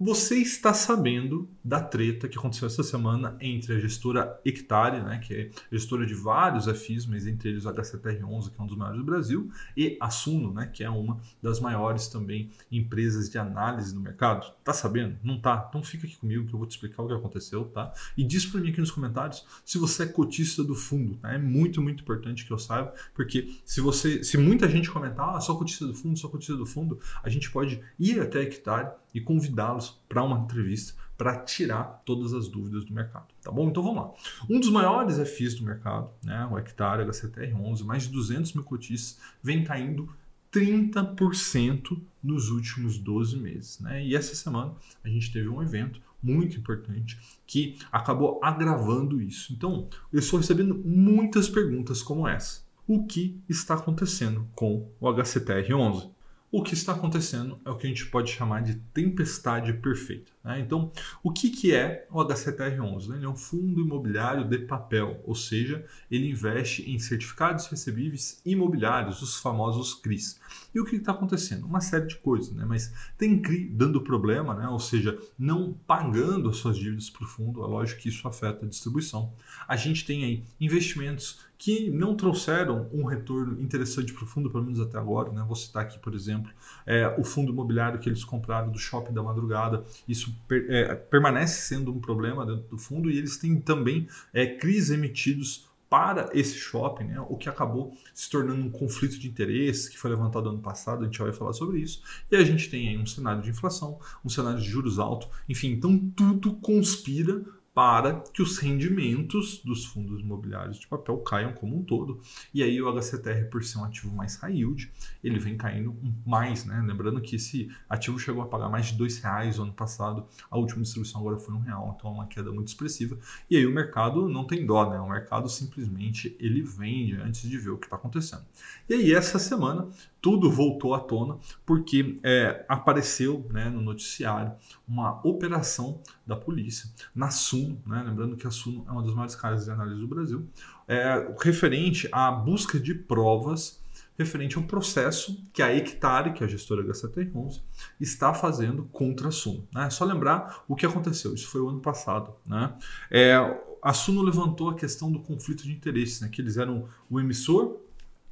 Você está sabendo da treta que aconteceu essa semana entre a gestora Hectare, né, que é gestora de vários FIs, mas entre eles o HCTR11, que é um dos maiores do Brasil, e a Suno, né, que é uma das maiores também empresas de análise no mercado. Tá sabendo? Não tá? Então fica aqui comigo que eu vou te explicar o que aconteceu, tá? E diz para mim aqui nos comentários se você é cotista do fundo. Tá? É muito, muito importante que eu saiba, porque se você, se muita gente comentar, ah, só cotista do fundo, só cotista do fundo, a gente pode ir até a Hectare e convidá-los para uma entrevista para tirar todas as dúvidas do mercado, tá bom? Então vamos lá. Um dos maiores FIs do mercado, né, o hectare HCTR11, mais de 200 mil cotistas, vem caindo 30% nos últimos 12 meses. Né? E essa semana a gente teve um evento muito importante que acabou agravando isso. Então, eu estou recebendo muitas perguntas como essa. O que está acontecendo com o HCTR11? O que está acontecendo é o que a gente pode chamar de tempestade perfeita. Né? Então, o que, que é o HCTR11? Ele é um fundo imobiliário de papel, ou seja, ele investe em certificados recebíveis imobiliários, os famosos CRIs. E o que está acontecendo? Uma série de coisas, né? mas tem CRI dando problema, né? ou seja, não pagando as suas dívidas para o fundo, é lógico que isso afeta a distribuição. A gente tem aí investimentos que não trouxeram um retorno interessante para o fundo, pelo menos até agora. Né? Vou citar aqui, por exemplo, é, o fundo imobiliário que eles compraram do Shopping da Madrugada. Isso per, é, permanece sendo um problema dentro do fundo e eles têm também é, CRIs emitidos para esse shopping, né, o que acabou se tornando um conflito de interesses que foi levantado ano passado, a gente vai falar sobre isso. E a gente tem aí um cenário de inflação, um cenário de juros altos, enfim, então tudo conspira para que os rendimentos dos fundos imobiliários de papel caiam como um todo. E aí o HCTR, por ser um ativo mais high yield, ele vem caindo mais, né? Lembrando que esse ativo chegou a pagar mais de dois reais no ano passado, a última distribuição agora foi um real, então é uma queda muito expressiva. E aí o mercado não tem dó, né? O mercado simplesmente ele vende antes de ver o que está acontecendo. E aí essa semana tudo voltou à tona porque é, apareceu né, no noticiário uma operação da polícia na Suno, né, lembrando que a Suno é uma das maiores casas de análise do Brasil, é, referente à busca de provas referente ao processo que a Hectare, que é a gestora HCT11, está fazendo contra a Suno. Né? É só lembrar o que aconteceu, isso foi o ano passado. Né? É, a Suno levantou a questão do conflito de interesses, né? que eles eram o emissor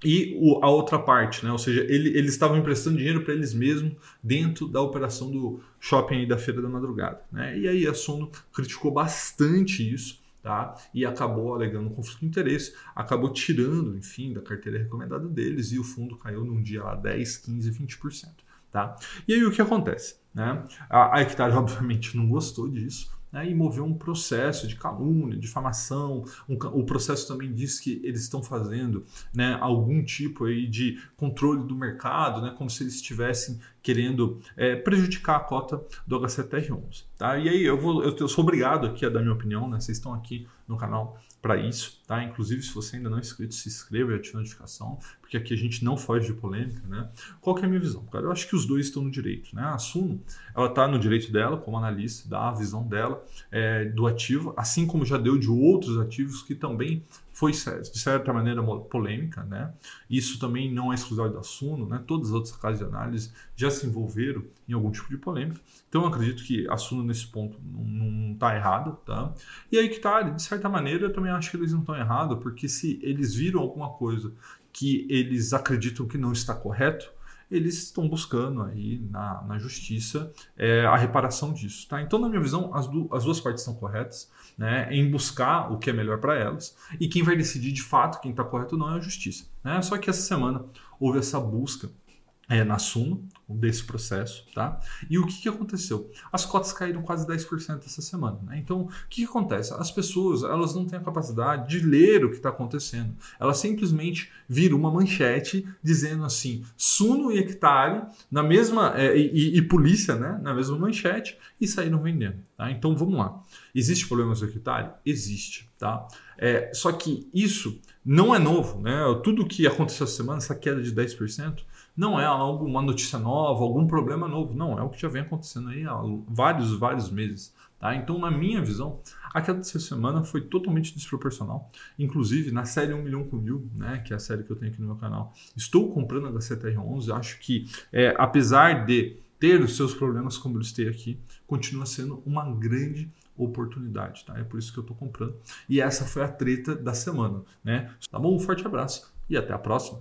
e o, a outra parte, né? ou seja, ele, eles estavam emprestando dinheiro para eles mesmos dentro da operação do shopping da Feira da Madrugada. Né? E aí a Sono criticou bastante isso tá? e acabou alegando conflito de interesse, acabou tirando, enfim, da carteira recomendada deles e o fundo caiu num dia lá 10, 15, 20%. Tá? E aí o que acontece? Né? A, a obviamente, não gostou disso né, e moveu um processo de calúnia, difamação. Um, o processo também diz que eles estão fazendo né, algum tipo aí de controle do mercado, né, como se eles estivessem querendo é, prejudicar a cota do HCTR11. Tá? E aí eu, vou, eu, sou obrigado aqui a dar minha opinião, né? vocês estão aqui no canal para isso, tá? Inclusive, se você ainda não é inscrito, se inscreva e ative a notificação, porque aqui a gente não foge de polêmica, né? Qual é a minha visão? Cara, eu acho que os dois estão no direito, né? A Suno, ela está no direito dela, como analista, dá a visão dela é, do ativo, assim como já deu de outros ativos que também foi de certa maneira polêmica, né? Isso também não é exclusivo da Suno, né? Todas as outras casas de análise já se envolveram em algum tipo de polêmica. Então eu acredito que a Suno nesse ponto não está errada, tá? E aí que tá, de certa maneira, eu também acho que eles não estão errados, porque se eles viram alguma coisa que eles acreditam que não está correto, eles estão buscando aí na, na justiça é, a reparação disso. Tá? Então, na minha visão, as, du as duas partes estão corretas né, em buscar o que é melhor para elas e quem vai decidir de fato quem está correto ou não é a justiça. Né? Só que essa semana houve essa busca é, na Suno desse processo, tá? E o que, que aconteceu? As cotas caíram quase 10% essa semana, né? Então, o que, que acontece? As pessoas, elas não têm a capacidade de ler o que está acontecendo. Elas simplesmente viram uma manchete dizendo assim, Suno e Hectare na mesma, é, e, e, polícia, né? Na mesma manchete e saíram vendendo, tá? Então, vamos lá. Existe problemas com Hectare? Existe, tá? É, só que isso não é novo, né? Tudo que aconteceu essa semana, essa queda de 10%, não é algo, uma notícia nova, algum problema novo. Não, é o que já vem acontecendo aí há vários, vários meses. Tá? Então, na minha visão, a queda dessa semana foi totalmente desproporcional. Inclusive, na série 1 milhão com mil, né, que é a série que eu tenho aqui no meu canal, estou comprando a HCTR11. Acho que, é, apesar de ter os seus problemas como eu listei aqui, continua sendo uma grande oportunidade, tá? É por isso que eu estou comprando. E essa foi a treta da semana, né? Tá bom? Um forte abraço e até a próxima.